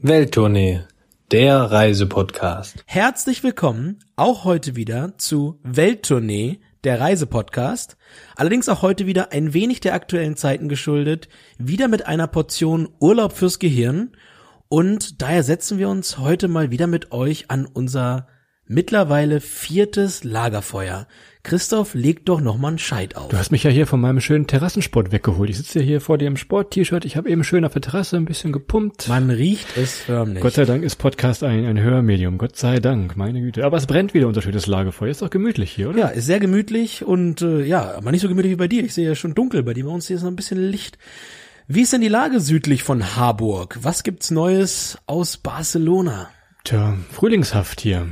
Welttournee, der Reisepodcast. Herzlich willkommen auch heute wieder zu Welttournee, der Reisepodcast. Allerdings auch heute wieder ein wenig der aktuellen Zeiten geschuldet, wieder mit einer Portion Urlaub fürs Gehirn. Und daher setzen wir uns heute mal wieder mit euch an unser mittlerweile viertes Lagerfeuer. Christoph, leg doch noch mal einen Scheit auf. Du hast mich ja hier von meinem schönen Terrassensport weggeholt. Ich sitze ja hier vor dir im Sport-T-Shirt. Ich habe eben schön auf der Terrasse ein bisschen gepumpt. Man riecht es förmlich. Gott sei Dank ist Podcast ein, ein Hörmedium. Gott sei Dank, meine Güte. Aber es brennt wieder unser schönes Lagerfeuer. Ist doch gemütlich hier, oder? Ja, ist sehr gemütlich und äh, ja, aber nicht so gemütlich wie bei dir. Ich sehe ja schon dunkel bei dir. Bei uns hier ist noch ein bisschen Licht. Wie ist denn die Lage südlich von Harburg? Was gibt's Neues aus Barcelona? Tja, Frühlingshaft hier.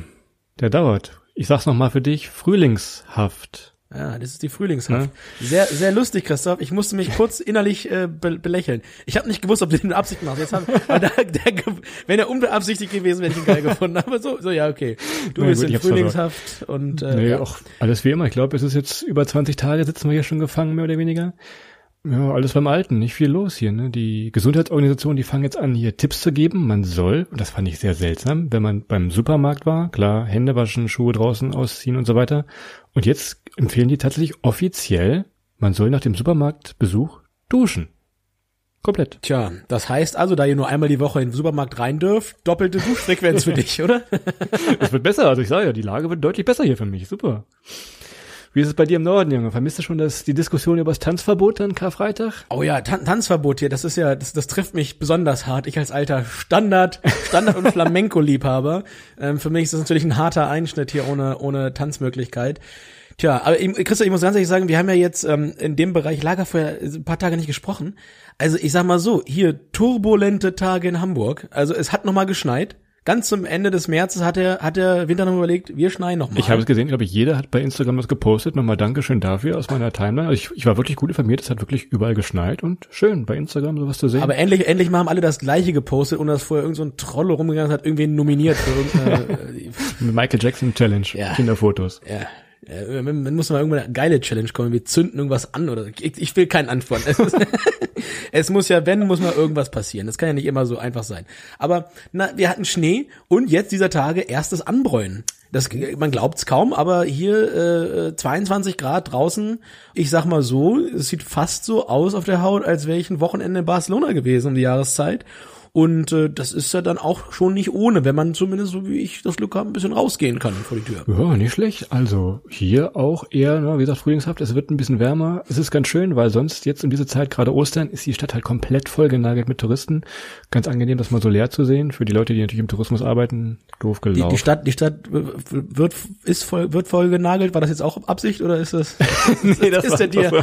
Der dauert. Ich sag's nochmal für dich. Frühlingshaft. Ja, das ist die Frühlingshaft. Sehr, sehr lustig, Christoph. Ich musste mich kurz innerlich äh, be belächeln. Ich habe nicht gewusst, ob du den mit Absicht machst. Jetzt hab, aber da, der, wenn er unbeabsichtigt gewesen wäre, hätte ich ihn geil gefunden. Aber so, so ja, okay. Du Na bist gut, in Frühlingshaft und äh, Nee, ja. auch alles wie immer. Ich glaube, es ist jetzt über 20 Tage sitzen wir hier schon gefangen, mehr oder weniger. Ja, alles beim Alten, nicht viel los hier. Ne? Die Gesundheitsorganisationen, die fangen jetzt an, hier Tipps zu geben. Man soll, und das fand ich sehr seltsam, wenn man beim Supermarkt war, klar, Hände waschen, Schuhe draußen ausziehen und so weiter. Und jetzt empfehlen die tatsächlich offiziell, man soll nach dem Supermarktbesuch duschen. Komplett. Tja, das heißt also, da ihr nur einmal die Woche in den Supermarkt rein dürft, doppelte Duschfrequenz für dich, oder? Es wird besser, also ich sage ja, die Lage wird deutlich besser hier für mich. Super. Wie ist es bei dir im Norden, Junge? Vermisst du schon das, die Diskussion über das Tanzverbot an Karfreitag? Oh ja, Tan Tanzverbot hier, das ist ja, das, das trifft mich besonders hart. Ich als alter Standard, Standard und Flamenco-Liebhaber. Ähm, für mich ist das natürlich ein harter Einschnitt hier ohne, ohne Tanzmöglichkeit. Tja, aber ich, Christoph, ich muss ganz ehrlich sagen, wir haben ja jetzt ähm, in dem Bereich Lagerfeuer ein paar Tage nicht gesprochen. Also ich sag mal so, hier turbulente Tage in Hamburg. Also es hat nochmal geschneit. Ganz zum Ende des Märzes hat der, hat der Winter noch überlegt, wir schneien nochmal. Ich habe es gesehen, glaube ich, jeder hat bei Instagram das gepostet. Nochmal Dankeschön dafür aus meiner Timeline. Also ich, ich war wirklich gut informiert, es hat wirklich überall geschneit und schön bei Instagram sowas zu sehen. Aber endlich, endlich mal haben alle das Gleiche gepostet, ohne dass vorher irgend so ein Troll rumgegangen ist, hat irgendwen nominiert für irgendeine, Michael Jackson Challenge, Ja. Kinderfotos. ja. Man muss mal irgendwann eine geile Challenge kommen. Wir zünden irgendwas an oder ich, ich will keinen Antworten. Es, es muss ja, wenn, muss mal irgendwas passieren. Das kann ja nicht immer so einfach sein. Aber na, wir hatten Schnee und jetzt dieser Tage erstes Anbräunen. Das, man glaubt's kaum, aber hier äh, 22 Grad draußen. Ich sag mal so, es sieht fast so aus auf der Haut, als wäre ich ein Wochenende in Barcelona gewesen um die Jahreszeit. Und äh, das ist ja dann auch schon nicht ohne, wenn man zumindest so wie ich das Glück habe, ein bisschen rausgehen kann vor die Tür. Ja, nicht schlecht. Also hier auch eher, ne, wie gesagt, frühlingshaft. Es wird ein bisschen wärmer. Es ist ganz schön, weil sonst jetzt um diese Zeit, gerade Ostern, ist die Stadt halt komplett vollgenagelt mit Touristen. Ganz angenehm, das mal so leer zu sehen. Für die Leute, die natürlich im Tourismus arbeiten, doof Die, gelaufen. die Stadt, die Stadt wird ist voll, wird voll genagelt. War das jetzt auch Absicht oder ist das? Nee, das ist der dir,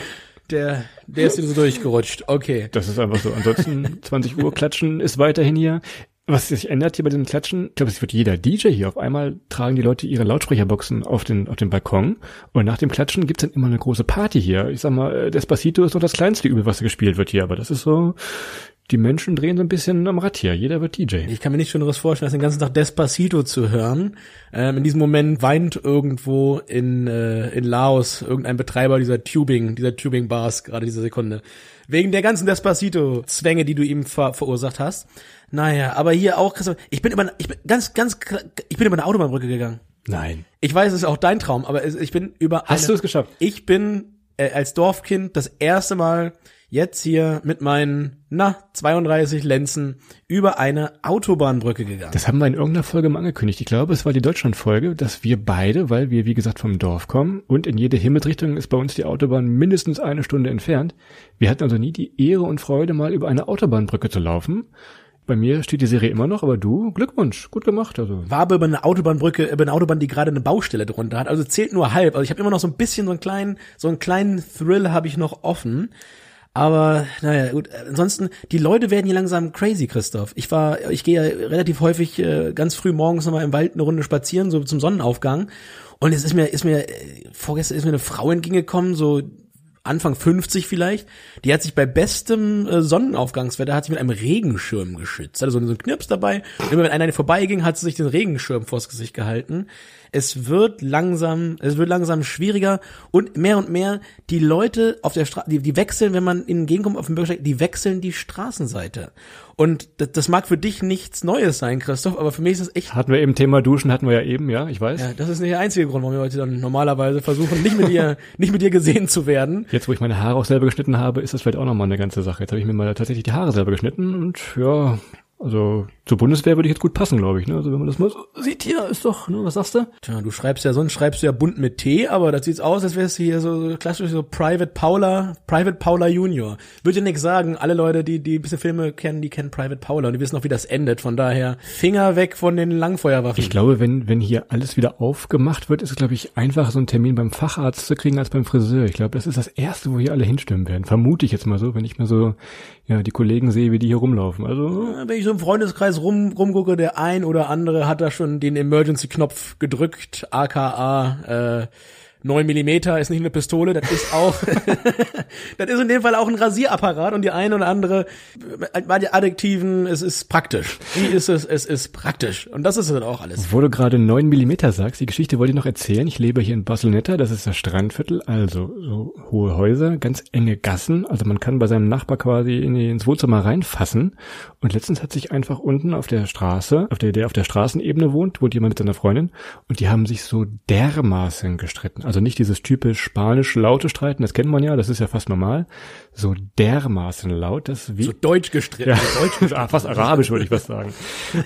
der, der ist dir so durchgerutscht. Okay. Das ist einfach so. Ansonsten 20 Uhr Klatschen ist weiterhin hier. Was sich ändert hier bei diesem Klatschen, ich glaube, es wird jeder DJ hier. Auf einmal tragen die Leute ihre Lautsprecherboxen auf den, auf den Balkon und nach dem Klatschen gibt's dann immer eine große Party hier. Ich sag mal, äh, Despacito ist noch das kleinste Übel, was gespielt wird hier, aber das ist so, die Menschen drehen so ein bisschen am Rad hier. Jeder wird DJ. Ich kann mir nichts Schöneres vorstellen, als den ganzen Tag Despacito zu hören. Ähm, in diesem Moment weint irgendwo in, äh, in Laos irgendein Betreiber dieser Tubing, dieser Tubing-Bars, gerade diese Sekunde. Wegen der ganzen Despacito-Zwänge, die du ihm ver verursacht hast. Naja, aber hier auch, Christoph, ich bin über, ich bin ganz, ganz, ich bin über eine Autobahnbrücke gegangen. Nein. Ich weiß, es ist auch dein Traum, aber ich bin über Hast du es geschafft? Ich bin äh, als Dorfkind das erste Mal jetzt hier mit meinen, na, 32 Lenzen über eine Autobahnbrücke gegangen. Das haben wir in irgendeiner Folge mal angekündigt. Ich glaube, es war die Deutschlandfolge, dass wir beide, weil wir, wie gesagt, vom Dorf kommen und in jede Himmelsrichtung ist bei uns die Autobahn mindestens eine Stunde entfernt. Wir hatten also nie die Ehre und Freude, mal über eine Autobahnbrücke zu laufen. Bei mir steht die Serie immer noch, aber du, Glückwunsch, gut gemacht. Also war aber über eine Autobahnbrücke, über eine Autobahn, die gerade eine Baustelle drunter hat. Also zählt nur halb. Also ich habe immer noch so ein bisschen so einen kleinen, so einen kleinen Thrill habe ich noch offen. Aber naja, gut. Ansonsten, die Leute werden hier langsam crazy, Christoph. Ich war, ich gehe ja relativ häufig äh, ganz früh morgens nochmal im Wald eine Runde spazieren, so zum Sonnenaufgang. Und es ist mir, ist mir, äh, vorgestern ist mir eine Frau entgegengekommen, so Anfang 50 vielleicht, die hat sich bei bestem äh, Sonnenaufgangswetter hat sich mit einem Regenschirm geschützt. Also so einen Knirps dabei. Und immer wenn einer vorbeiging, hat sie sich den Regenschirm vors Gesicht gehalten. Es wird langsam, es wird langsam schwieriger und mehr und mehr die Leute auf der Straße, die, die wechseln, wenn man ihnen entgegenkommt auf dem Bürgersteig, die wechseln die Straßenseite. Und das, das mag für dich nichts Neues sein, Christoph, aber für mich ist das echt Hatten wir eben Thema Duschen, hatten wir ja eben, ja, ich weiß. ja, das ist nicht der einzige Grund, warum wir heute dann normalerweise versuchen, nicht mit dir, nicht mit dir gesehen zu werden. Jetzt, wo ich meine Haare auch selber geschnitten habe, ist das vielleicht auch nochmal eine ganze Sache. Jetzt habe ich mir mal tatsächlich die Haare selber geschnitten und ja, also zur Bundeswehr würde ich jetzt gut passen, glaube ich. Ne? Also wenn man das mal so sieht hier, ist doch, ne, was sagst du? Tja, du schreibst ja, sonst schreibst du ja bunt mit T, aber das sieht's aus, als wärst du hier so so klassisch so Private Paula, Private Paula Junior. Würde dir nichts sagen, alle Leute, die, die ein bisschen Filme kennen, die kennen Private Paula und die wissen auch, wie das endet. Von daher, Finger weg von den Langfeuerwaffen. Ich glaube, wenn, wenn hier alles wieder aufgemacht wird, ist es, glaube ich, einfacher, so einen Termin beim Facharzt zu kriegen als beim Friseur. Ich glaube, das ist das Erste, wo hier alle hinstimmen werden. Vermute ich jetzt mal so, wenn ich mir so, ja, die Kollegen sehe, wie die hier rumlaufen. Also, Wenn ich so im Freundeskreis rum, rumgucke, der ein oder andere hat da schon den Emergency-Knopf gedrückt, aka äh, 9 Millimeter ist nicht eine Pistole, das ist auch, das ist in dem Fall auch ein Rasierapparat und die eine oder andere, bei den Adjektiven, es ist praktisch. Wie ist es? Es ist praktisch. Und das ist dann auch alles. Wo du gerade 9 Millimeter sagst, die Geschichte wollte ich noch erzählen. Ich lebe hier in Barceloneta, das ist das Strandviertel, also so hohe Häuser, ganz enge Gassen. Also man kann bei seinem Nachbar quasi in die, ins Wohnzimmer reinfassen. Und letztens hat sich einfach unten auf der Straße, auf der, der auf der Straßenebene wohnt, wohnt jemand mit seiner Freundin. Und die haben sich so dermaßen gestritten. Also nicht dieses typisch spanisch laute Streiten, das kennt man ja, das ist ja fast normal. So dermaßen laut, dass wie So deutsch gestritten. ja, ah, fast arabisch würde ich was sagen.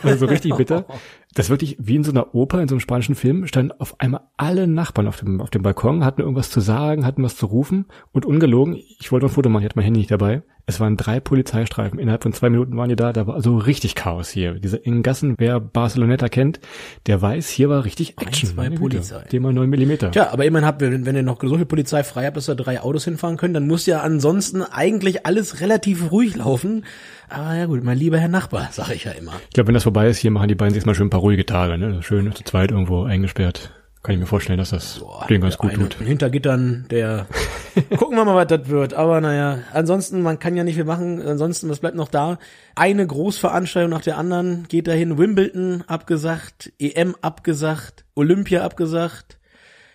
Also so richtig bitter. Das wirklich wie in so einer Oper, in so einem spanischen Film, standen auf einmal alle Nachbarn auf dem, auf dem Balkon, hatten irgendwas zu sagen, hatten was zu rufen und ungelogen, ich wollte ein Foto machen, ich hatte mein Handy nicht dabei. Es waren drei Polizeistreifen. Innerhalb von zwei Minuten waren die da. Da war also richtig Chaos hier. Diese engen Gassen, wer Barceloneta kennt, der weiß, hier war richtig Action. zwei Meine Güte. Polizei. Thema 9 Millimeter. Tja, aber immerhin habt ihr, wenn wenn ihr noch so viel Polizei frei habt, dass da drei Autos hinfahren können, dann muss ja ansonsten eigentlich alles relativ ruhig laufen. Aber ja gut, mein lieber Herr Nachbar, sag ich ja immer. Ich glaube, wenn das vorbei ist, hier machen die beiden sich mal schön ein paar ruhige Tage. Ne? Schön zu zweit irgendwo eingesperrt. Kann ich mir vorstellen, dass das denen ganz Der gut tut. Hinter Gittern, der gucken wir mal, was das wird. Aber naja, ansonsten, man kann ja nicht viel machen. Ansonsten, was bleibt noch da? Eine Großveranstaltung nach der anderen geht dahin. Wimbledon abgesagt, EM abgesagt, Olympia abgesagt.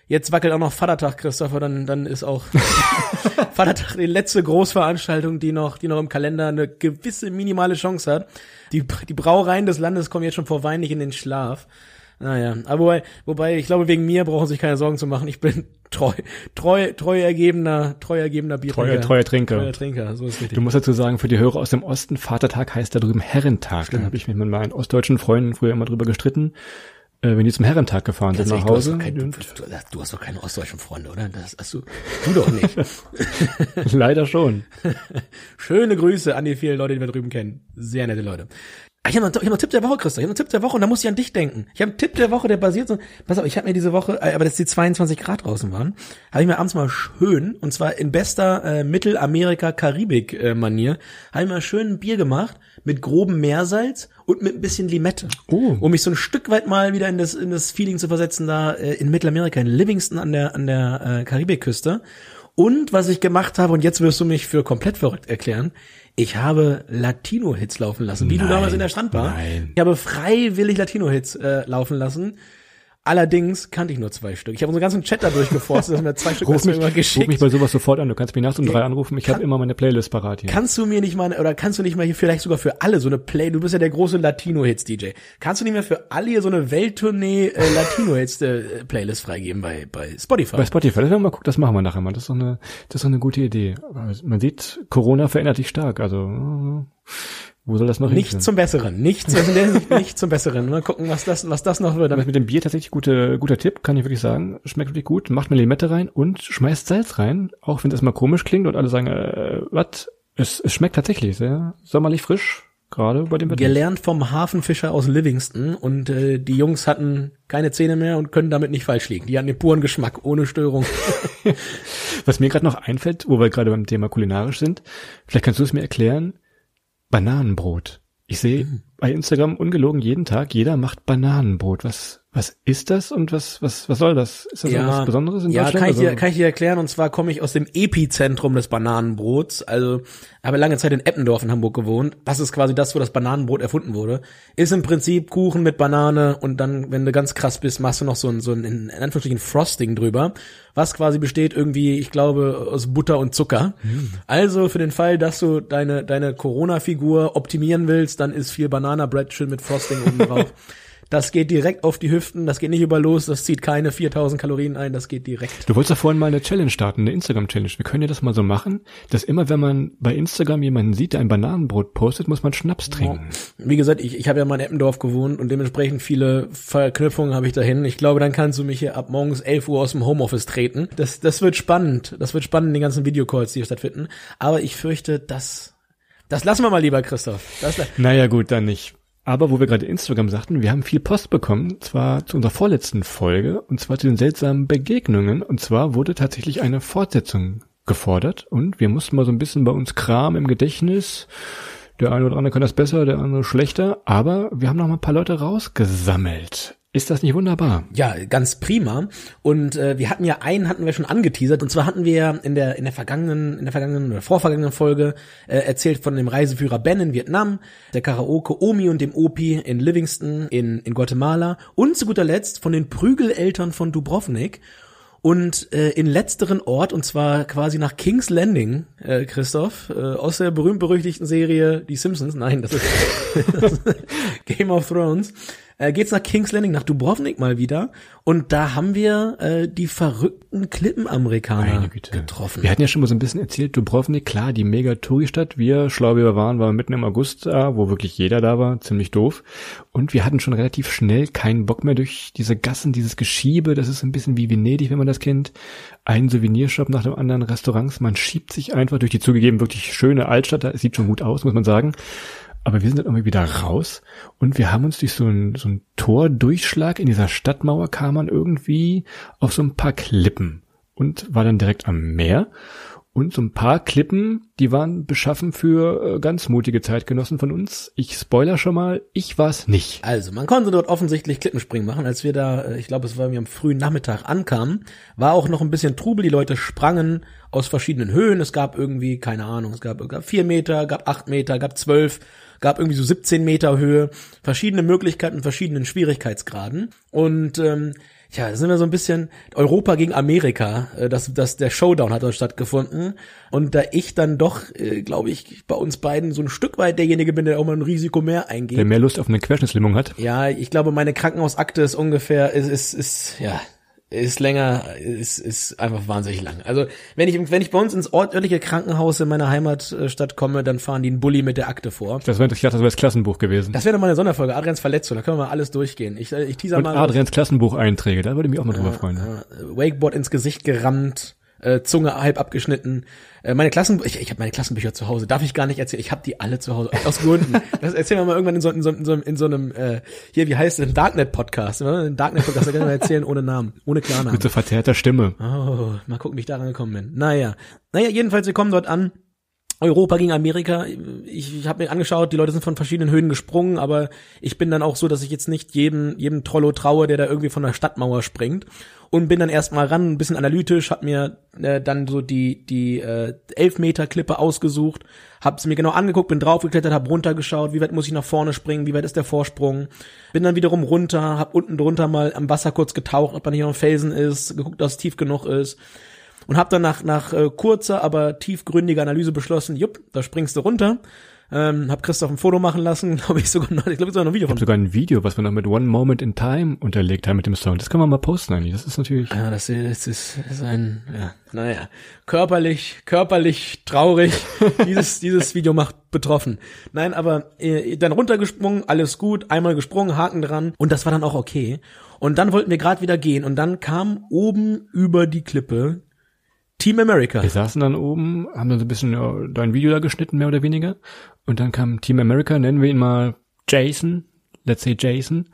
Jetzt wackelt auch noch Vatertag, Christopher, dann, dann ist auch Vatertag die letzte Großveranstaltung, die noch, die noch im Kalender eine gewisse minimale Chance hat. Die, die Brauereien des Landes kommen jetzt schon vor Wein nicht in den Schlaf. Naja, aber wobei, wobei, ich glaube, wegen mir brauchen sich keine Sorgen zu machen. Ich bin treu, treu, treu ergebener, treu ergebener Biertrinker. Treuer, treuer Trinker. Treuer Trinker, so ist richtig. Du musst dazu sagen, für die Hörer aus dem Osten, Vatertag heißt da drüben Herrentag. Da habe ich mich mit meinen ostdeutschen Freunden früher immer drüber gestritten, äh, wenn die zum Herrentag gefahren sind nach ehrlich, du, hast Hause. kein, du, du, du hast doch keine ostdeutschen Freunde, oder? Das hast du, du doch nicht. Leider schon. Schöne Grüße an die vielen Leute, die wir drüben kennen. Sehr nette Leute. Ah, Ich habe noch, ich hab noch einen Tipp der Woche, Christa. Ich habe einen Tipp der Woche und da muss ich an dich denken. Ich habe einen Tipp der Woche, der basiert so. Pass auf, ich habe mir diese Woche, äh, aber dass die 22 Grad draußen waren, habe ich mir abends mal schön, und zwar in bester äh, Mittelamerika-Karibik-Manier, habe ich mal schön ein Bier gemacht mit grobem Meersalz und mit ein bisschen Limette. Oh. Um mich so ein Stück weit mal wieder in das, in das Feeling zu versetzen, da äh, in Mittelamerika, in Livingston an der, an der äh, Karibikküste. Und was ich gemacht habe, und jetzt wirst du mich für komplett verrückt erklären, ich habe Latino-Hits laufen lassen, wie du Nein, damals in der Strandbar. nein. Ich habe freiwillig Latino-Hits äh, laufen lassen. Allerdings kannte ich nur zwei Stück. Ich habe unseren ganzen Chat da durchgeforstet, dass mir zwei Stück Ruf mich, immer ruf mich geschickt. bei sowas sofort an. Du kannst mich nachts um drei anrufen. Ich habe immer meine Playlist parat hier. Kannst du mir nicht mal, oder kannst du nicht mal hier vielleicht sogar für alle so eine Play, du bist ja der große Latino-Hits-DJ. Kannst du nicht mehr für alle hier so eine Welttournee äh, Latino-Hits-Playlist freigeben bei, bei Spotify? bei Spotify, das, mal gucken, das machen wir nachher mal. Das ist doch eine, das ist doch eine gute Idee. Man sieht, Corona verändert dich stark. Also, äh, wo soll das noch nicht hinführen? zum Besseren, nicht, zum- in der Hinsicht nicht zum Besseren. Mal gucken, was das, was das noch wird. Aber mit dem Bier tatsächlich gute, guter Tipp, kann ich wirklich sagen. Schmeckt wirklich gut. Macht eine Limette rein und schmeißt Salz rein. Auch wenn das mal komisch klingt und alle sagen, äh, was? Es, es schmeckt tatsächlich sehr sommerlich frisch. Gerade bei dem Wetter. Gelernt vom Hafenfischer aus Livingston und äh, die Jungs hatten keine Zähne mehr und können damit nicht falsch liegen. Die hatten den puren Geschmack, ohne Störung. Was mir gerade noch einfällt, wo wir gerade beim Thema kulinarisch sind, vielleicht kannst du es mir erklären, Bananenbrot. Ich sehe Mhm. Bei Instagram ungelogen jeden Tag, jeder macht Bananenbrot. Was, was ist das und was, was, was soll das? Ist das ja, was Besonderes in ja, Deutschland? kann ich, dir, Also- kann ich dir erklären. Und zwar komme ich aus dem Epizentrum des Bananenbrots. Also habe lange Zeit in Eppendorf in Hamburg gewohnt. Das ist quasi das, wo das Bananenbrot erfunden wurde. Ist im Prinzip Kuchen mit Banane und dann, wenn du ganz krass bist, machst du noch so ein, so ein in Anführungsstrichen Frosting drüber, was quasi besteht irgendwie, ich glaube, aus Butter und Zucker. Also für den Fall, dass du deine, deine Corona-Figur optimieren willst, dann ist viel Banana Bread schön mit Frosting oben drauf. Das geht direkt auf die Hüften, das geht nicht über los, das zieht keine 4000 Kalorien ein, das geht direkt. Du wolltest ja vorhin mal eine Challenge starten, eine Instagram-Challenge. Wir können ja das mal so machen, dass immer, wenn man bei Instagram jemanden sieht, der ein Bananenbrot postet, muss man Schnaps trinken. Wie gesagt, ich, ich habe ja mal in Eppendorf gewohnt und dementsprechend viele Verknüpfungen habe ich dahin. Ich glaube, dann kannst du mich hier ab morgens 11 Uhr aus dem Homeoffice treten. Das, das wird spannend. Das wird spannend, die ganzen Videocalls, die hier stattfinden. Aber ich fürchte, das, das lassen wir mal lieber, Christoph. Das, Naja, gut, dann nicht. Aber wo wir gerade Instagram sagten, wir haben viel Post bekommen, zwar zu unserer vorletzten Folge, und zwar zu den seltsamen Begegnungen. Und zwar wurde tatsächlich eine Fortsetzung gefordert und wir mussten mal so ein bisschen bei uns Kram im Gedächtnis. Der eine oder andere kann das besser, der andere schlechter, aber wir haben noch mal ein paar Leute rausgesammelt. Ist das nicht wunderbar? Ja, ganz prima. Und äh, wir hatten ja einen hatten wir schon angeteasert. Und zwar hatten wir in der in der vergangenen in der vergangenen oder vorvergangenen Folge äh, erzählt von dem Reiseführer Ben in Vietnam, der Karaoke Omi und dem Opi in Livingston in in Guatemala und zu guter Letzt von den Prügeleltern von Dubrovnik. Und äh, in letzteren Ort, und zwar quasi nach King's Landing, äh, Christoph, äh, aus der berühmt-berüchtigten Serie Die Simpsons, nein, das ist Game of Thrones, äh, geht's nach King's Landing, nach Dubrovnik mal wieder. Und da haben wir äh, die verrückten Klippenamerikaner getroffen. Wir hatten ja schon mal so ein bisschen erzählt, Dubrovnik, klar, die mega Touri-Stadt. Wir, schlau wie wir waren, waren mitten im August da, wo wirklich jeder da war, ziemlich doof. Und wir hatten schon relativ schnell keinen Bock mehr durch diese Gassen, dieses Geschiebe. Das ist ein bisschen wie Venedig, wenn man das kennt. Ein Souvenirshop nach dem anderen, Restaurants. Man schiebt sich einfach durch die zugegeben wirklich schöne Altstadt. Da sieht schon gut aus, muss man sagen. Aber wir sind dann irgendwie wieder raus und wir haben uns durch so einen so einen Tordurchschlag in dieser Stadtmauer kam man irgendwie auf so ein paar Klippen und war dann direkt am Meer. Und so ein paar Klippen, die waren beschaffen für äh, ganz mutige Zeitgenossen von uns. Ich spoiler schon mal, ich war's nicht. Also, man konnte dort offensichtlich Klippenspringen machen. Als wir da, äh, ich glaube, es war mir am frühen Nachmittag ankamen, war auch noch ein bisschen Trubel. Die Leute sprangen aus verschiedenen Höhen. Es gab irgendwie, keine Ahnung, es gab, gab vier Meter, gab acht Meter, gab zwölf, gab irgendwie so 17 Meter Höhe. Verschiedene Möglichkeiten, verschiedenen Schwierigkeitsgraden. Und ähm, ja, da sind wir so ein bisschen Europa gegen Amerika. Äh, Das, das, der Showdown hat dort stattgefunden. Und da ich dann doch, äh, glaube ich, bei uns beiden so ein Stück weit derjenige bin, der auch mal ein Risiko mehr eingeht. Wer mehr Lust auf eine Querschnittslähmung hat. Ja, ich glaube, meine Krankenhausakte ist ungefähr, ist, ist, ist, ja, ist länger, ist, ist einfach wahnsinnig lang. Also, wenn ich, wenn ich bei uns ins örtliche Krankenhaus in meiner Heimatstadt komme, dann fahren die einen Bulli mit der Akte vor. Das wäre, ich dachte, das wäre das Klassenbuch gewesen. Das wäre nochmal eine Sonderfolge, Adrians Verletzung, da können wir mal alles durchgehen. Ich, äh, ich teaser Und mal. Adrians Klassenbucheinträge, da würde ich mich auch mal drüber freuen. äh, Wakeboard ins Gesicht gerammt, äh, Zunge halb abgeschnitten. Äh, meine Klassen, ich, ich habe meine Klassenbücher zu Hause, darf ich gar nicht erzählen. Ich habe die alle zu Hause aus Gründen. Das erzählen wir mal irgendwann in so, in so, in so, in so einem äh, hier, wie heißt es, ein Darknet Podcast. Ein Darknet Podcast, da können wir erzählen ohne Namen, ohne Klarnamen. Mit so verzerrter Stimme. Oh, mal gucken, wie ich daran gekommen bin. Naja, naja, jedenfalls wir kommen dort an. Europa gegen Amerika. Ich, ich habe mir angeschaut, die Leute sind von verschiedenen Höhen gesprungen, aber ich bin dann auch so, dass ich jetzt nicht jedem jedem Trollo traue, der da irgendwie von der Stadtmauer springt. Und bin dann erstmal ran, ein bisschen analytisch, hab mir äh, dann so die die äh, Elfmeter Klippe ausgesucht, hab sie mir genau angeguckt, bin draufgeklettert, hab runtergeschaut, wie weit muss ich nach vorne springen, wie weit ist der Vorsprung, bin dann wiederum runter, hab unten drunter mal am Wasser kurz getaucht, ob da nicht noch Felsen ist, geguckt, dass es tief genug ist und habe dann nach, nach äh, kurzer, aber tiefgründiger Analyse beschlossen, jupp, da springst du runter. Ähm, hab Christoph ein Foto machen lassen, glaube ich sogar noch, ich glaube sogar noch ein Video Ich habe sogar ein Video, was wir noch mit One Moment in Time unterlegt haben mit dem Song. Das können wir mal posten eigentlich. Das ist natürlich. Ja, das ist, das ist, das ist ein, ja, naja, körperlich, körperlich traurig. dieses, dieses Video macht betroffen. Nein, aber äh, dann runtergesprungen, alles gut, einmal gesprungen, Haken dran und das war dann auch okay. Und dann wollten wir gerade wieder gehen und dann kam oben über die Klippe Team America. Wir saßen dann oben, haben dann so ein bisschen ja, dein Video da geschnitten, mehr oder weniger. Und dann kam Team America, nennen wir ihn mal Jason, let's say Jason.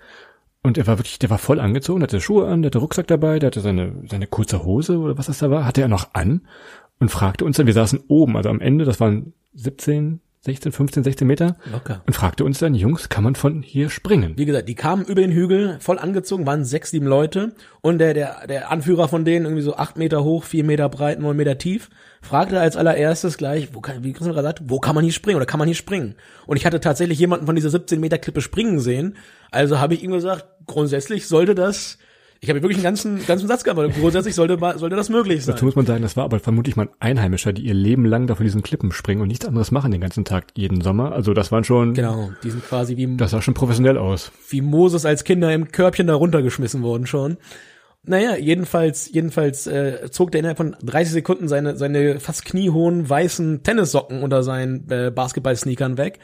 Und er war wirklich, der war voll angezogen, hatte Schuhe an, der hatte Rucksack dabei, der hatte seine, seine kurze Hose oder was das da war, hatte er noch an und fragte uns dann, wir saßen oben, also am Ende, das waren 17, 16, 15, 16 Meter. Locker. Und fragte uns dann, Jungs, kann man von hier springen? Wie gesagt, die kamen über den Hügel, voll angezogen, waren sechs, sieben Leute. Und der, der, der Anführer von denen, irgendwie so acht Meter hoch, vier Meter breit, neun Meter tief, fragte als allererstes gleich, wo kann, wie Christian gerade sagt, wo kann man hier springen oder kann man hier springen? Und ich hatte tatsächlich jemanden von dieser 17 Meter Klippe springen sehen. Also habe ich ihm gesagt, grundsätzlich sollte das, ich habe wirklich einen ganzen, ganzen Satz gehabt, weil grundsätzlich sollte, sollte das möglich sein. Dazu muss man sagen, das war aber vermutlich mal ein Einheimischer, die ihr Leben lang da von diesen Klippen springen und nichts anderes machen den ganzen Tag, jeden Sommer. Also das waren schon, Genau, die sind quasi wie, das sah schon professionell aus. wie Moses als Kinder im Körbchen da runtergeschmissen worden schon. Naja, jedenfalls, jedenfalls äh, zog der innerhalb von 30 Sekunden seine, seine fast kniehohen weißen Tennissocken unter seinen äh, Basketball-Sneakern weg,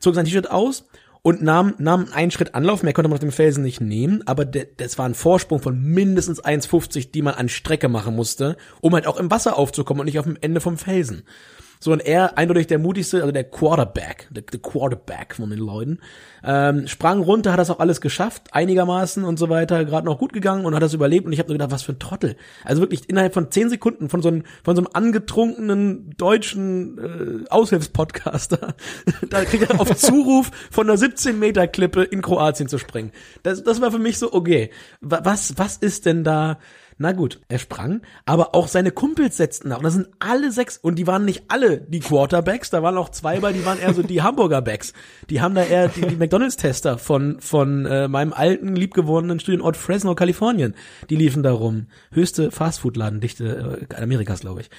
zog sein T-Shirt aus und nahm, nahm einen Schritt Anlauf, mehr konnte man auf dem Felsen nicht nehmen, aber de, das war ein Vorsprung von mindestens 1,50, die man an Strecke machen musste, um halt auch im Wasser aufzukommen und nicht auf dem Ende vom Felsen. So, und er, eindeutig der mutigste, also der Quarterback, der, der Quarterback von den Leuten, ähm, sprang runter, hat das auch alles geschafft, einigermaßen und so weiter, gerade noch gut gegangen und hat das überlebt und ich habe nur gedacht, was für ein Trottel. Also wirklich innerhalb von zehn Sekunden von so einem, von so einem angetrunkenen deutschen äh, Aushilfspodcaster, da kriegt er auf Zuruf von einer 17 Meter Klippe in Kroatien zu springen. Das, das war für mich so, okay, wa- was, was ist denn da, na gut, er sprang, aber auch seine Kumpels setzten nach. Und das sind alle sechs, und die waren nicht alle die Quarterbacks, da waren auch zwei bei, die waren eher so die Hamburger Backs. Die haben da eher die, die McDonalds-Tester von, von äh, meinem alten, liebgewordenen Studienort Fresno, Kalifornien. Die liefen da rum. Höchste Fastfood-Ladendichte äh, Amerikas, glaube ich.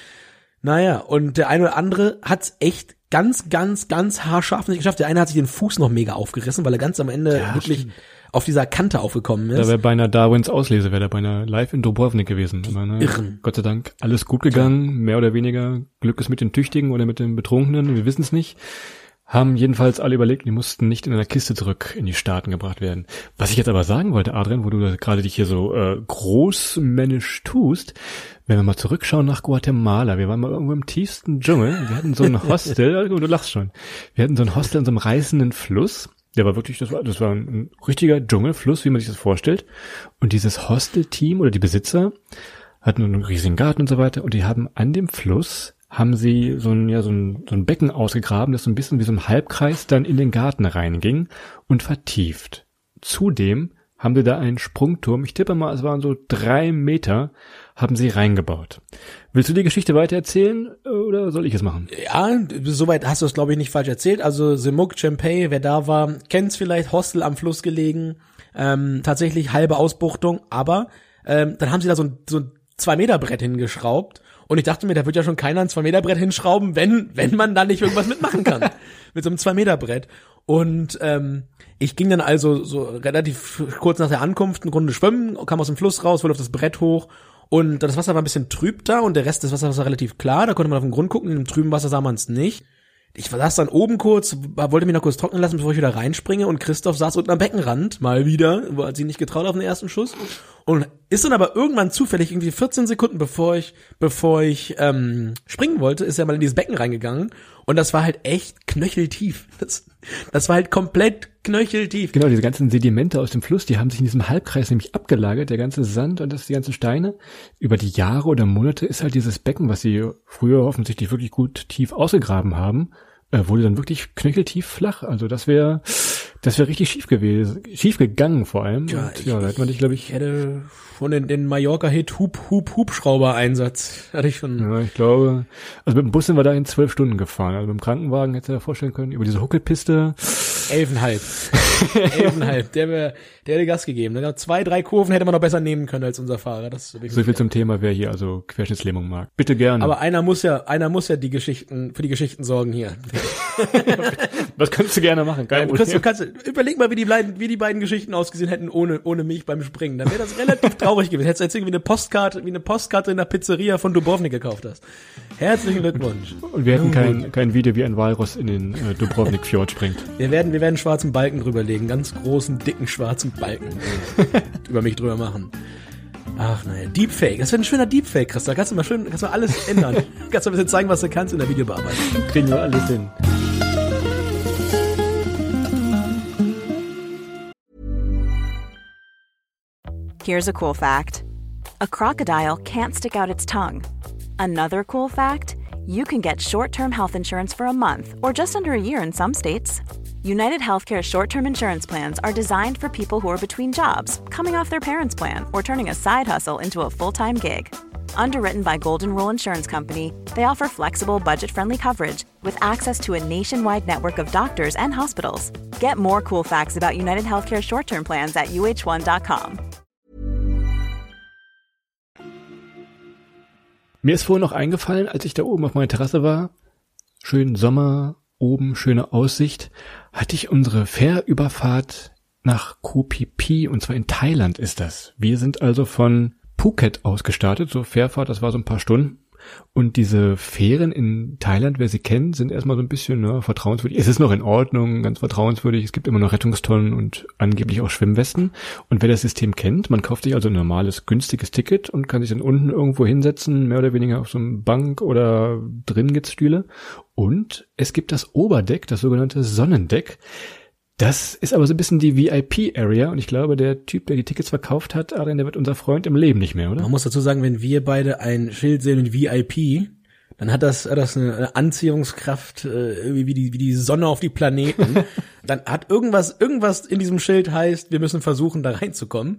Naja, und der eine oder andere hat's echt ganz, ganz, ganz haarscharf nicht geschafft. Der eine hat sich den Fuß noch mega aufgerissen, weil er ganz am Ende wirklich auf dieser Kante aufgekommen Da ist. wäre beinahe Darwins Auslese, wäre da beinahe live in Dubrovnik gewesen. Aber, ne, Irren. Gott sei Dank alles gut gegangen, mehr oder weniger. Glück ist mit den Tüchtigen oder mit den Betrunkenen, wir wissen es nicht. Haben jedenfalls alle überlegt, die mussten nicht in einer Kiste zurück in die Staaten gebracht werden. Was ich jetzt aber sagen wollte, Adrian, wo du da gerade dich hier so äh, großmännisch tust, wenn wir mal zurückschauen nach Guatemala, wir waren mal irgendwo im tiefsten Dschungel, wir hatten so ein Hostel, du lachst schon, wir hatten so ein Hostel in so einem reißenden Fluss, der war wirklich, das war, das war ein richtiger Dschungelfluss, wie man sich das vorstellt. Und dieses Hostel-Team oder die Besitzer hatten einen riesigen Garten und so weiter und die haben an dem Fluss haben sie so ein, ja, so ein, so ein Becken ausgegraben, das so ein bisschen wie so ein Halbkreis dann in den Garten reinging und vertieft. Zudem haben sie da einen Sprungturm, ich tippe mal, es waren so drei Meter, haben sie reingebaut. Willst du die Geschichte weiter erzählen oder soll ich es machen? Ja, soweit hast du es, glaube ich, nicht falsch erzählt. Also Semuk Chempey, wer da war, kennt's vielleicht, Hostel am Fluss gelegen, ähm, tatsächlich halbe Ausbuchtung, aber ähm, dann haben sie da so ein, so ein Zwei-Meter-Brett hingeschraubt und ich dachte mir, da wird ja schon keiner ein Zwei-Meter-Brett hinschrauben, wenn, wenn man da nicht irgendwas mitmachen kann. Mit so einem Zwei-Meter-Brett. Und ähm, ich ging dann also so relativ kurz nach der Ankunft eine Runde schwimmen, kam aus dem Fluss raus, wollte auf das Brett hoch und das Wasser war ein bisschen trüb da und der Rest des Wassers war relativ klar. Da konnte man auf den Grund gucken. Im trüben Wasser sah man es nicht. Ich saß dann oben kurz, wollte mich noch kurz trocknen lassen, bevor ich wieder reinspringe. Und Christoph saß unten am Beckenrand, mal wieder, hat sich nicht getraut auf den ersten Schuss. Und ist dann aber irgendwann zufällig, irgendwie 14 Sekunden bevor ich, bevor ich ähm, springen wollte, ist er mal in dieses Becken reingegangen. Und das war halt echt knöcheltief. Das, das war halt komplett knöcheltief. Genau, diese ganzen Sedimente aus dem Fluss, die haben sich in diesem Halbkreis nämlich abgelagert, der ganze Sand und das, die ganzen Steine. Über die Jahre oder Monate ist halt dieses Becken, was sie früher offensichtlich wirklich gut tief ausgegraben haben, äh, wurde dann wirklich knöcheltief flach. Also das wäre, das wäre richtig schief gewesen, schief gegangen vor allem. Ja, und, ich- ja, da hätte man dich, glaube Ich hätte von den, den Mallorca-Hit Hub, Hub, Hubschrauber-Einsatz. Hatte ich schon. ja, ich glaube, also mit dem Bus sind wir dahin zwölf Stunden gefahren. Also mit dem Krankenwagen hättest du dir vorstellen können, über diese Huckelpiste. Elfenhalb. Elfenhalb. Der wäre, der hätte Gas gegeben. Ne? Zwei, drei Kurven hätte man noch besser nehmen können als unser Fahrer. Das So viel zum Thema, wer hier also Querschnittslähmung mag. Bitte gerne. aber einer muss ja, einer muss ja die Geschichten, für die Geschichten sorgen hier. das kannst du gerne machen. Kein Du kannst, du kannst, überleg mal, wie die, beiden, wie die beiden Geschichten ausgesehen hätten ohne, ohne mich beim Springen. Dann wäre das relativ traurig gewesen. Hättest du jetzt irgendwie eine Postkarte, wie eine Postkarte in der Pizzeria von Dubrovnik gekauft hast. Herzlichen Glückwunsch. Und wir hätten kein, kein Video, wie ein Walross in den äh, Dubrovnik-Fjord springt. Wir werden, wir wir werden einen schwarzen Balken drüberlegen, ganz großen, dicken schwarzen Balken über mich drüber machen. Ach naja, Deepfake. Das wäre ein schöner Deepfake, Christa. Kannst du mal schön, kannst du mal alles ändern. kannst du ein bisschen zeigen, was du kannst in der Videobearbeitung. Kriegen wir alles hin. Here's a cool fact. A crocodile can't stick out its tongue. Another cool fact, you can get short-term health insurance for a month or just under a year in some states. United Healthcare short term insurance plans are designed for people who are between jobs, coming off their parents' plan, or turning a side hustle into a full time gig. Underwritten by Golden Rule Insurance Company, they offer flexible, budget friendly coverage with access to a nationwide network of doctors and hospitals. Get more cool facts about United Healthcare short term plans at uh1.com. Mir ist vorhin noch eingefallen, als ich da oben auf meiner Terrasse war, schön Sommer, oben schöne Aussicht, hatte ich unsere Fährüberfahrt nach Koh Phi Phi, und zwar in Thailand ist das. Wir sind also von Phuket ausgestartet, so Fährfahrt, das war so ein paar Stunden. Und diese Fähren in Thailand, wer sie kennt, sind erstmal so ein bisschen ne, vertrauenswürdig. Es ist noch in Ordnung, ganz vertrauenswürdig. Es gibt immer noch Rettungstonnen und angeblich auch Schwimmwesten. Und wer das System kennt, man kauft sich also ein normales, günstiges Ticket und kann sich dann unten irgendwo hinsetzen, mehr oder weniger auf so einem Bank oder drin gibt's Stühle. Und es gibt das Oberdeck, das sogenannte Sonnendeck. Das ist aber so ein bisschen die VIP-Area und ich glaube, der Typ, der die Tickets verkauft hat, Adrian, der wird unser Freund im Leben nicht mehr, oder? Man muss dazu sagen, wenn wir beide ein Schild sehen mit VIP, dann hat das, hat das eine Anziehungskraft äh, wie die, wie die Sonne auf die Planeten. dann hat irgendwas, irgendwas in diesem Schild heißt, wir müssen versuchen, da reinzukommen.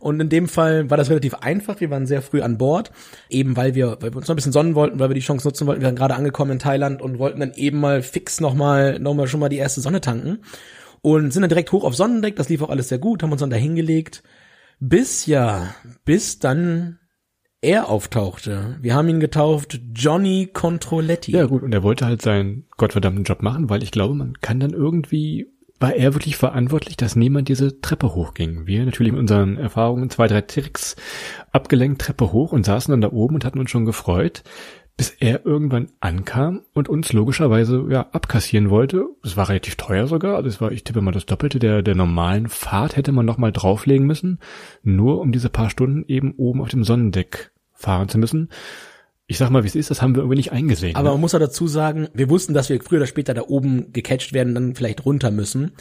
Und in dem Fall war das relativ einfach. Wir waren sehr früh an Bord, eben weil wir, weil wir uns noch ein bisschen sonnen wollten, weil wir die Chance nutzen wollten. Wir waren gerade angekommen in Thailand und wollten dann eben mal fix nochmal, nochmal schon mal die erste Sonne tanken und sind dann direkt hoch auf Sonnendeck. Das lief auch alles sehr gut, haben uns dann da hingelegt. Bis ja, bis dann er auftauchte. Wir haben ihn getauft Johnny Controletti. Ja gut, und er wollte halt seinen gottverdammten Job machen, weil ich glaube, man kann dann irgendwie war er wirklich verantwortlich, dass niemand diese Treppe hochging. Wir natürlich mit unseren Erfahrungen zwei, drei Tricks abgelenkt Treppe hoch und saßen dann da oben und hatten uns schon gefreut bis er irgendwann ankam und uns logischerweise ja abkassieren wollte. Es war relativ teuer sogar, also es war, ich tippe mal das Doppelte der der normalen Fahrt hätte man noch mal drauflegen müssen, nur um diese paar Stunden eben oben auf dem Sonnendeck fahren zu müssen. Ich sag mal, wie es ist, das haben wir irgendwie nicht eingesehen. Aber ne? man muss auch dazu sagen, wir wussten, dass wir früher oder später da oben gecatcht werden, dann vielleicht runter müssen.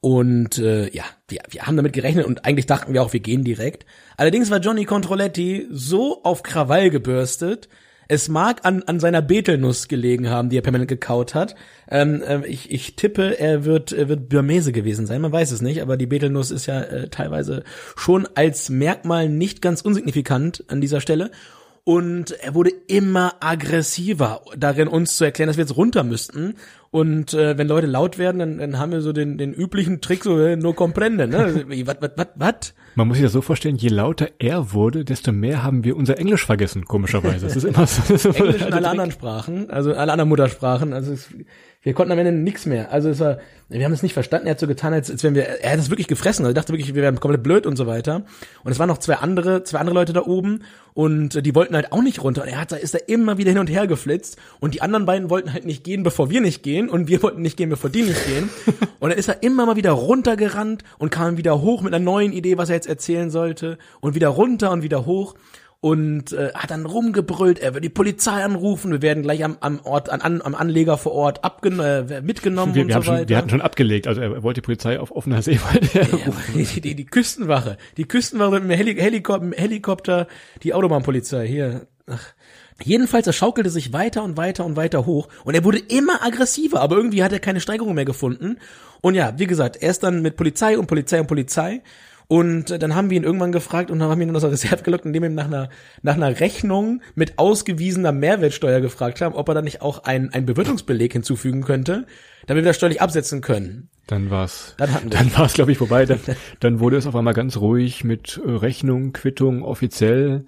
Und äh, ja, wir, wir haben damit gerechnet und eigentlich dachten wir auch, wir gehen direkt. Allerdings war Johnny Controletti so auf Krawall gebürstet, es mag an, an seiner Betelnuss gelegen haben, die er permanent gekaut hat. Ähm, äh, ich, ich tippe, er wird, er wird Burmese gewesen sein. Man weiß es nicht, aber die Betelnuss ist ja äh, teilweise schon als Merkmal nicht ganz unsignifikant an dieser Stelle. Und er wurde immer aggressiver darin, uns zu erklären, dass wir jetzt runter müssten. Und äh, wenn Leute laut werden, dann, dann haben wir so den, den üblichen Trick, so äh, no comprende, ne? Was, was, was, was? Man muss sich das so vorstellen, je lauter er wurde, desto mehr haben wir unser Englisch vergessen, komischerweise. Das ist immer so. Englisch und alle anderen Sprachen, also alle anderen Muttersprachen. Also es, wir konnten am Ende nichts mehr. Also es war, wir haben es nicht verstanden. Er hat so getan, als, als wenn wir, er hat es wirklich gefressen. Also ich dachte wirklich, wir wären komplett blöd und so weiter. Und es waren noch zwei andere, zwei andere Leute da oben und die wollten halt auch nicht runter. Und er hat, ist da immer wieder hin und her geflitzt. Und die anderen beiden wollten halt nicht gehen, bevor wir nicht gehen. Und wir wollten nicht gehen, bevor die nicht gehen. Und dann ist er immer mal wieder runtergerannt und kam wieder hoch mit einer neuen Idee, was er jetzt erzählen sollte. Und wieder runter und wieder hoch und äh, hat dann rumgebrüllt, er wird die Polizei anrufen, wir werden gleich am, am Ort, an, am Anleger vor Ort abgen äh, mitgenommen wir, und wir, so schon, weiter. wir hatten schon abgelegt, also er wollte die Polizei auf offener See Ja, die, die, die Küstenwache, die Küstenwache mit dem Heli Helikop Helikopter, die Autobahnpolizei hier. Ach. Jedenfalls, er schaukelte sich weiter und weiter und weiter hoch und er wurde immer aggressiver, aber irgendwie hat er keine Steigerung mehr gefunden. Und ja, wie gesagt, er ist dann mit Polizei und Polizei und Polizei und äh, dann haben wir ihn irgendwann gefragt und haben ihn aus der Reserve gelockt, indem wir ihn nach einer, nach einer Rechnung mit ausgewiesener Mehrwertsteuer gefragt haben, ob er dann nicht auch einen, einen Bewirtungsbeleg hinzufügen könnte, damit wir das steuerlich absetzen können. Dann war's. Dann hatten wir- Dann war's, glaube ich, vorbei. Dann, dann wurde es auf einmal ganz ruhig mit äh, Rechnung, Quittung, offiziell.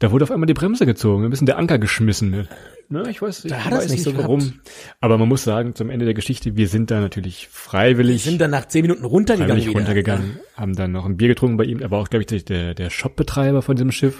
Da wurde auf einmal die Bremse gezogen, ein bisschen der Anker geschmissen. Ne? Ne, ich weiß, ich Da hat weiß nicht so warum. Aber man muss sagen, zum Ende der Geschichte, wir sind da natürlich freiwillig, Wir sind dann nach zehn Minuten runtergegangen. freiwillig wieder. runtergegangen, haben dann noch ein Bier getrunken bei ihm. Er war auch, glaube ich, der, der Shopbetreiber von diesem Schiff.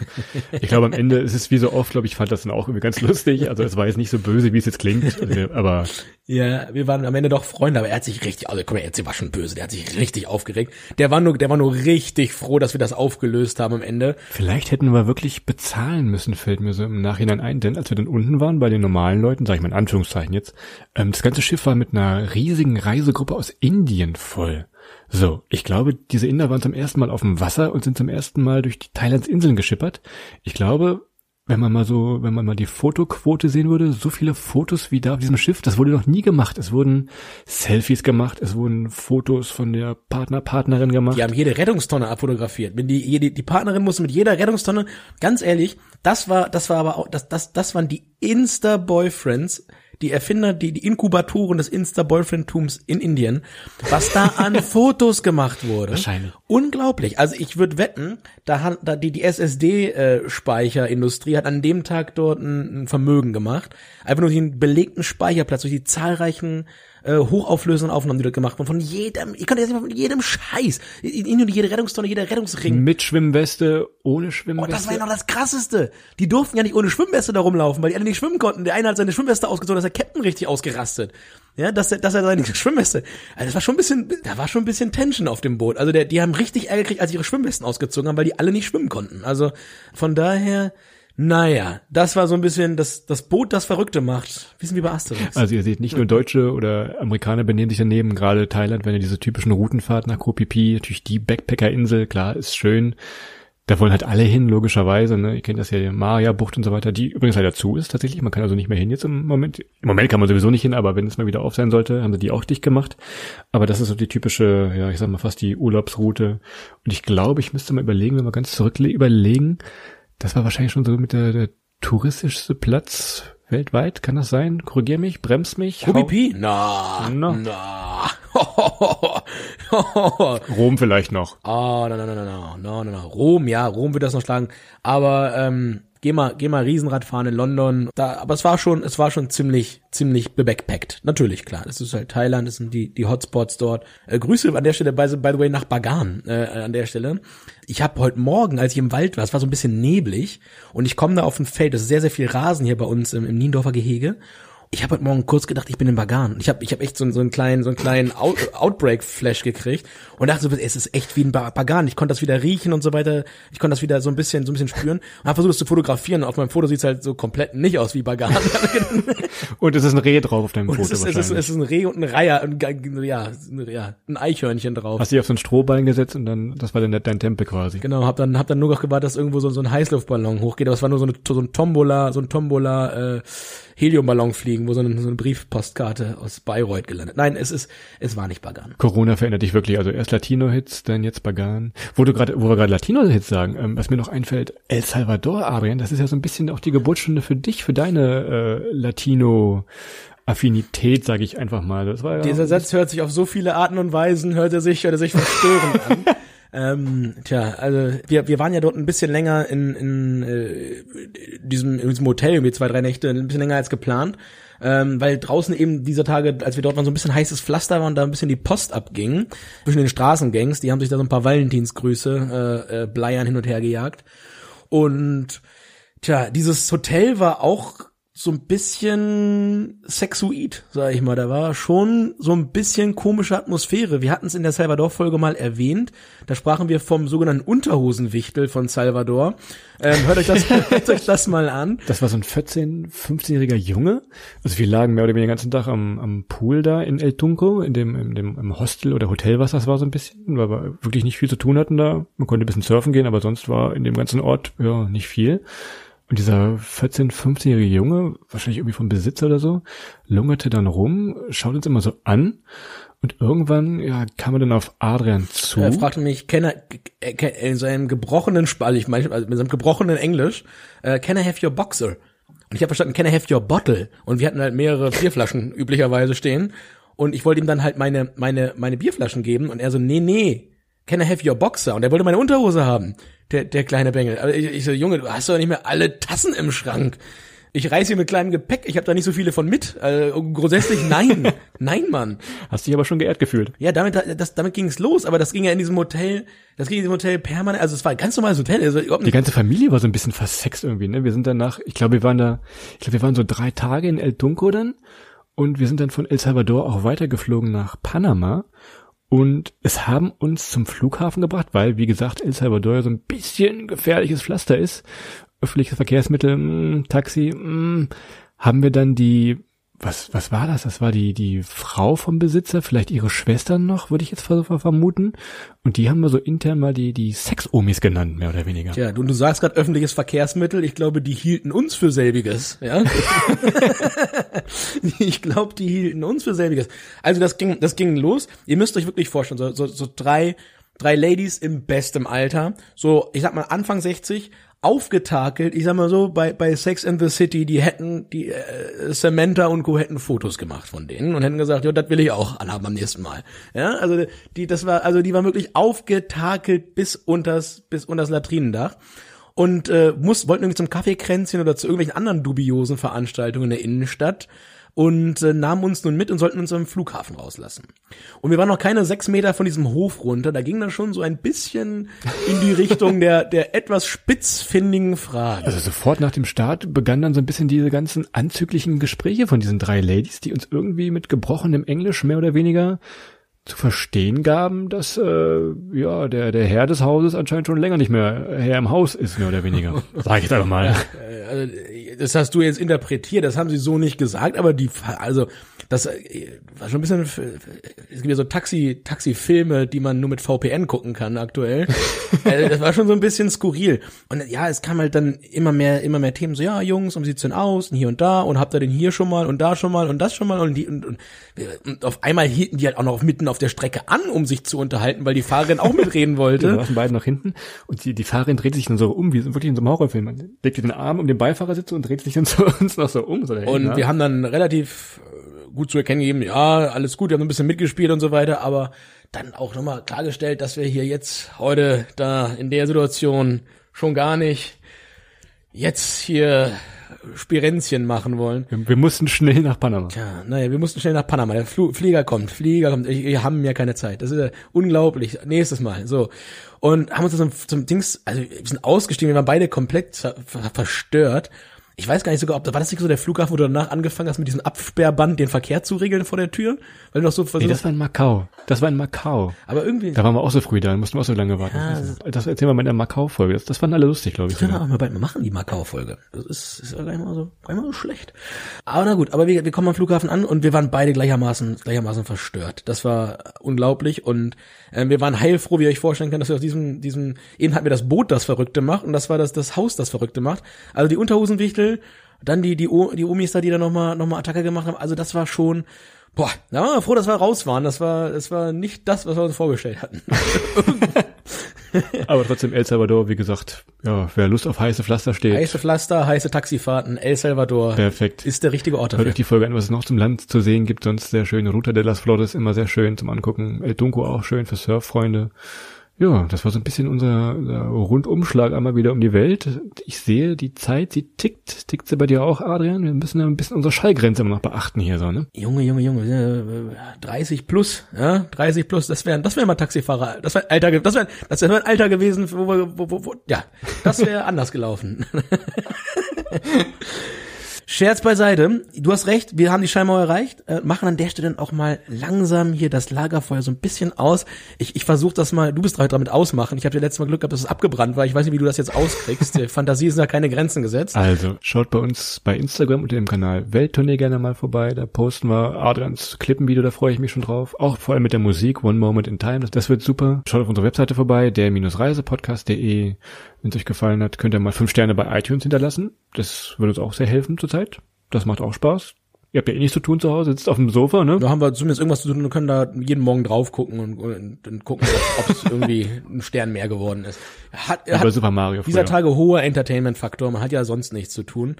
Ich glaube, am Ende ist es wie so oft, glaube ich, fand das dann auch irgendwie ganz lustig. Also es war jetzt nicht so böse, wie es jetzt klingt, Also, aber Ja, wir waren am Ende doch Freunde, aber er hat sich richtig, also guck mal, jetzt war schon böse, der hat sich richtig aufgeregt. Der war nur, der war nur richtig froh, dass wir das aufgelöst haben am Ende. Vielleicht hätten wir wirklich bezahlen müssen, fällt mir so im Nachhinein ein, denn als wir dann unten waren, waren bei den normalen Leuten, sage ich mal in Anführungszeichen jetzt. Ähm, das ganze Schiff war mit einer riesigen Reisegruppe aus Indien voll. So, ich glaube, diese Inder waren zum ersten Mal auf dem Wasser und sind zum ersten Mal durch die Thailands Inseln geschippert. Ich glaube, wenn man mal so, wenn man mal die Fotoquote sehen würde, so viele Fotos wie da auf diesem Schiff, das wurde noch nie gemacht. Es wurden Selfies gemacht, es wurden Fotos von der Partner, Partnerin gemacht. Die haben jede Rettungstonne abfotografiert. Die, jede, die Partnerin musste mit jeder Rettungstonne, ganz ehrlich, das war, das war aber auch, das, das, das waren die Insta-Boyfriends, die Erfinder, die, die Inkubatoren des Insta-Boyfriend-Tums in Indien, was da an Fotos gemacht wurde. Wahrscheinlich. Unglaublich. Also ich würde wetten, da hat da die, die SSD-Speicherindustrie hat an dem Tag dort ein, ein Vermögen gemacht. Einfach nur den belegten Speicherplatz durch die zahlreichen äh, hochauflösenden Aufnahmen, die dort gemacht wurden. Von jedem, ich kann jetzt nicht mal von jedem Scheiß. Nicht nur jede Rettungstonne, jeder Rettungsring. Mit Schwimmweste, ohne Oh, Schwimmweste. das war ja noch das Krasseste. Die durften ja nicht ohne Schwimmweste da rumlaufen, weil die alle nicht schwimmen konnten. Der eine hat seine Schwimmweste ausgezogen, da ist der Captain richtig ausgerastet. Ja, dass er, dass er seine Schwimmweste. Also das war schon ein bisschen, da war schon ein bisschen Tension auf dem Boot. Also der, die haben richtig Ärger gekriegt, als sie ihre Schwimmwesten ausgezogen haben, weil die alle nicht schwimmen konnten. Also von daher, naja, das war so ein bisschen das, das Boot, das Verrückte macht. Wissen wie bei Asterix. Also ihr seht, nicht nur Deutsche oder Amerikaner benehmen sich daneben, gerade Thailand, wenn ihr diese typischen Routenfahrt nach Koh Phi natürlich die Backpacker-Insel, klar, ist schön. Da wollen halt alle hin, logischerweise. Ne? Ihr kennt das ja, die Maya-Bucht und so weiter, die übrigens leider zu ist tatsächlich. Man kann also nicht mehr hin jetzt im Moment. Im Moment kann man sowieso nicht hin, aber wenn es mal wieder auf sein sollte, haben sie die auch dicht gemacht. Aber das ist so die typische, ja, ich sag mal fast die Urlaubsroute. Und ich glaube, ich müsste mal überlegen, wenn wir ganz zurück überlegen, das war wahrscheinlich schon so mit der, der touristischste Platz weltweit, kann das sein? Korrigier mich, brems mich. Ruby Na, na. na. Rom vielleicht noch. Ah, na, na, na, na, na, na, na. Rom, ja, Rom wird das noch schlagen. Aber ähm, geh mal, geh mal Riesenrad fahren in London. Da, aber es war schon, es war schon ziemlich, ziemlich bebackpackt. Natürlich, klar. Das ist halt Thailand, das sind die, die Hotspots dort. Äh, Grüße an der Stelle, by, by the way, nach Bagan äh, an der Stelle. Ich habe heute Morgen, als ich im Wald war, es war so ein bisschen neblig und ich komme da auf ein Feld, das ist sehr, sehr viel Rasen hier bei uns im, im Niendorfer Gehege. Ich habe heute Morgen kurz gedacht, ich bin in Bagan. Ich habe ich hab echt so, einen- so einen kleinen, so einen kleinen Out Outbreak-Flash gekriegt und dachte so, es ist echt wie ein Ba- Bagan. Ich konnte das wieder riechen und so weiter. Ich konnte das wieder so ein bisschen, so ein bisschen spüren und habe versucht, es zu fotografieren. Auf meinem Foto sieht's halt so komplett nicht aus wie Bagan. Und es ist ein Reh drauf auf deinem Und Foto es ist, es, ist, es ist ein Reh und ein Reiher, und ein, ja, ein- ja, ein Eichhörnchen drauf. Hast dich auf so ein Strohballen gesetzt und dann, das war dann dein Tempel quasi. Genau, hab dann hab dann nur noch gewartet, dass irgendwo so, so ein Heißluftballon hochgeht, aber es war nur so, eine, so ein Tombola, so ein Tombola äh, Heliumballon fliegen, wo so eine, so eine Briefpostkarte aus Bayreuth gelandet. Nein, es ist es war nicht Bagan. Corona verändert dich wirklich. Also erst Latino-Hits, dann jetzt Bagan. Wo du gerade, wo wir gerade Latino-Hits sagen, ähm, was mir noch einfällt, El Salvador, Adrian, das ist ja so ein bisschen auch die Geburtsstunde für dich, für deine äh, Latino-Affinität, sage ich einfach mal. Das war ja Dieser Satz hört sich auf so viele Arten und Weisen, hört er sich, hört er sich verstörend an. Ähm, tja, also wir, wir waren ja dort ein bisschen länger in, in äh, diesem, in diesem Hotel, irgendwie zwei, drei Nächte, ein bisschen länger als geplant. Ähm, weil draußen eben dieser Tage, als wir dort waren, so ein bisschen heißes Pflaster war und da ein bisschen die Post abging zwischen den Straßengangs, die haben sich da so ein paar Valentinsgrüße äh, äh, Bleiern hin und her gejagt. Und tja, dieses Hotel war auch so ein bisschen sexuid, sag ich mal. Da war schon so ein bisschen komische Atmosphäre. Wir hatten es in der Salvador-Folge mal erwähnt. Da sprachen wir vom sogenannten Unterhosenwichtel von Salvador. Ähm, hört, euch das, hört euch das mal an. Das war so ein 14-, 15-jähriger Junge. Also wir lagen mehr oder weniger den ganzen Tag am, am Pool da in El Tunco, in dem, in dem im Hostel oder Hotel, was das war so ein bisschen, weil wir wirklich nicht viel zu tun hatten da. Man konnte ein bisschen surfen gehen, aber sonst war in dem ganzen Ort ja nicht viel. Und dieser 14-, 15-jährige Junge, wahrscheinlich irgendwie vom Besitzer oder so, lungerte dann rum, schaut uns immer so an und irgendwann ja, kam er dann auf Adrian zu. Er fragte mich, kann er, äh, in seinem gebrochenen Spall, ich meine, also mit seinem gebrochenen Englisch, äh, can I have your boxer? Und ich habe verstanden, can I have your bottle? Und wir hatten halt mehrere Bierflaschen üblicherweise stehen. Und ich wollte ihm dann halt meine, meine, meine Bierflaschen geben. Und er so, nee, nee, can I have your boxer? Und er wollte meine Unterhose haben, der, der kleine Bengel. Aber ich, ich so, Junge, du hast doch nicht mehr alle Tassen im Schrank. Ich reise hier mit kleinem Gepäck, ich habe da nicht so viele von mit. Also, grundsätzlich nein. nein, Mann. Hast dich aber schon geehrt gefühlt. Ja, damit, das, damit ging es los, aber das ging ja in diesem Hotel, das ging in diesem Hotel permanent, also es war ein ganz normales Hotel, also Die ganze Familie war so ein bisschen versext irgendwie, ne? Wir sind danach, ich glaube, wir waren da, ich glaube, wir waren so drei Tage in El Tunco dann und wir sind dann von El Salvador auch weitergeflogen nach Panama und es haben uns zum Flughafen gebracht, weil, wie gesagt, El Salvador so ein bisschen gefährliches Pflaster ist. Öffentliches Verkehrsmittel, mh, Taxi, mh, haben wir dann die, was, was war das? Das war die, die Frau vom Besitzer, vielleicht ihre Schwestern noch, würde ich jetzt vermuten. Und die haben wir so intern mal die, die Sex-Omis genannt, mehr oder weniger. Tja, du, du sagst gerade öffentliches Verkehrsmittel. Ich glaube, die hielten uns für selbiges, ja. ich glaube, die hielten uns für selbiges. Also das ging, das ging los. Ihr müsst euch wirklich vorstellen, so, so, so drei, drei Ladies im bestem Alter. So, ich sag mal Anfang 60, aufgetakelt, ich sag mal so, bei, bei Sex in the City, die hätten, die äh, Samantha und Co. hätten Fotos gemacht von denen und hätten gesagt, ja, das will ich auch anhaben am nächsten Mal. Ja, also die, das war, also die war wirklich aufgetakelt bis unters, bis unters Latrinendach und äh, muss, wollten irgendwie zum Kaffeekränzchen oder zu irgendwelchen anderen dubiosen Veranstaltungen in der Innenstadt und äh, nahmen uns nun mit und sollten uns am Flughafen rauslassen. Und wir waren noch keine sechs Meter von diesem Hof runter, da ging das schon so ein bisschen in die Richtung der, der etwas spitzfindigen Frage. Also sofort nach dem Start begannen dann so ein bisschen diese ganzen anzüglichen Gespräche von diesen drei Ladies, die uns irgendwie mit gebrochenem Englisch mehr oder weniger zu verstehen gaben, dass äh, ja der der Herr des Hauses anscheinend schon länger nicht mehr Herr im Haus ist, mehr oder weniger. Sag ich jetzt einfach mal. Also, das hast du jetzt interpretiert, das haben sie so nicht gesagt, aber die, also das äh, war schon ein bisschen, es gibt ja so Taxi, Taxi-Filme, die man nur mit VPN gucken kann aktuell. also, das war schon so ein bisschen skurril. Und ja, es kam halt dann immer mehr, immer mehr Themen, so ja, Jungs, um sieht's denn aus? Und hier und da und habt ihr den hier schon mal und da schon mal und das schon mal und die und, und, und auf einmal hielten die halt auch noch mitten auf der Strecke an, um sich zu unterhalten, weil die Fahrerin auch mitreden wollte. Die saßen beide noch hinten und die, die Fahrerin dreht sich dann so um, wie wirklich in so einem Horrorfilm. Man legt den Arm um den Beifahrersitz und dreht sich dann zu uns noch so um. So und ja. wir haben dann relativ gut zu erkennen gegeben, ja, alles gut, wir haben ein bisschen mitgespielt und so weiter, aber dann auch nochmal klargestellt, dass wir hier jetzt heute da in der Situation schon gar nicht jetzt hier Spirenzchen machen wollen. Wir, wir, mussten schnell nach Panama. Tja, naja, wir mussten schnell nach Panama. Der Fl Flieger kommt, Flieger kommt. Wir haben ja keine Zeit. Das ist ja unglaublich. Nächstes Mal. So. Und haben uns zum, zum Dings, also wir sind ausgestiegen, wir waren beide komplett ver verstört ich weiß gar nicht sogar, ob war das nicht so der Flughafen, wo du danach angefangen hast, mit diesem Absperrband den Verkehr zu regeln vor der Tür? Weil du noch so versucht. Nee, das war in Macau. Das war in Macau. Aber irgendwie. Da waren wir auch so früh da, mussten wir auch so lange warten. Ja, das, das erzählen wir mal in der Macau-Folge. Das, das fanden alle lustig, glaube ich. Das können wir auch mal bald mal machen, die Macau-Folge. Das ist, ist ja gar nicht mal so, gar nicht mal so schlecht. Aber na gut, aber wir, wir kommen am Flughafen an und wir waren beide gleichermaßen, gleichermaßen verstört. Das war unglaublich und äh, wir waren heilfroh, wie ihr euch vorstellen könnt, dass wir aus diesem, diesem, eben hatten wir das Boot, das Verrückte macht und das war das, das Haus, das Verrückte macht. Also die Unterhosenwichtel, dann die, die, die Omis da, die da nochmal noch mal Attacke gemacht haben. Also das war schon, boah, da waren wir froh, dass wir raus waren. Das war, das war nicht das, was wir uns vorgestellt hatten. Aber trotzdem El Salvador, wie gesagt, ja, wer Lust auf heiße Pflaster steht. Heiße Pflaster, heiße Taxifahrten, El Salvador. Perfekt. Ist der richtige Ort dafür. Hört euch die Folge an, was es noch zum Land zu sehen gibt. Sonst sehr schön. Ruta de las Flores immer sehr schön zum Angucken. El Dunco auch schön für Surffreunde. Ja, das war so ein bisschen unser, unser Rundumschlag einmal wieder um die Welt. Ich sehe, die Zeit, sie tickt. Tickt sie bei dir auch, Adrian? Wir müssen ja ein bisschen unsere Schallgrenze immer noch beachten hier so, ne? Junge, Junge, Junge, 30 plus, ja, 30 plus, das wären, das wäre mal Taxifahrer, das wäre Alter, das wäre, das wäre ein Alter gewesen, wo, wo, wo, wo ja, das wäre anders gelaufen. Scherz beiseite. Du hast recht, wir haben die Schallmauer erreicht, äh, machen an der Stelle dann auch mal langsam hier das Lagerfeuer so ein bisschen aus. Ich, ich versuche das mal, du bist heute damit ausmachen. Ich habe dir letztes Mal Glück gehabt, dass es abgebrannt war. Ich weiß nicht, wie du das jetzt auskriegst. Fantasie sind da keine Grenzen gesetzt. Also, schaut bei uns bei Instagram unter dem Kanal Welttournee gerne mal vorbei. Da posten wir Adrians Klippenvideo, da freue ich mich schon drauf. Auch vor allem mit der Musik One Moment in Time. Das, das wird super. Schaut auf unsere Webseite vorbei, der-reisepodcast.de. Wenn es euch gefallen hat, könnt ihr mal fünf Sterne bei iTunes hinterlassen. Das würde uns auch sehr helfen zurzeit. Das macht auch Spaß. Ihr habt ja eh nichts zu tun zu Hause, sitzt auf dem Sofa, ne? Da haben wir zumindest irgendwas zu tun und können da jeden Morgen drauf gucken und, und, und gucken, ob es irgendwie ein Stern mehr geworden ist. Hat, hat Super Mario dieser Tage hoher Entertainment-Faktor, man hat ja sonst nichts zu tun.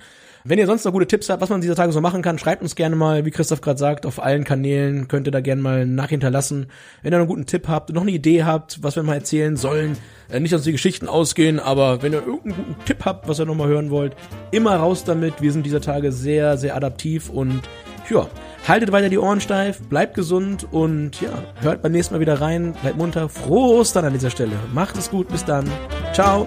Wenn ihr sonst noch gute Tipps habt, was man dieser Tage so machen kann, schreibt uns gerne mal, wie Christoph gerade sagt, auf allen Kanälen könnt ihr da gerne mal nachhinterlassen. Wenn ihr noch einen guten Tipp habt, noch eine Idee habt, was wir mal erzählen sollen, äh, nicht, dass die Geschichten ausgehen, aber wenn ihr irgendeinen guten Tipp habt, was ihr nochmal hören wollt, immer raus damit. Wir sind dieser Tage sehr, sehr adaptiv und ja, haltet weiter die Ohren steif, bleibt gesund und ja, hört beim nächsten Mal wieder rein, bleibt munter. Frohe Ostern an dieser Stelle. Macht es gut, bis dann. Ciao.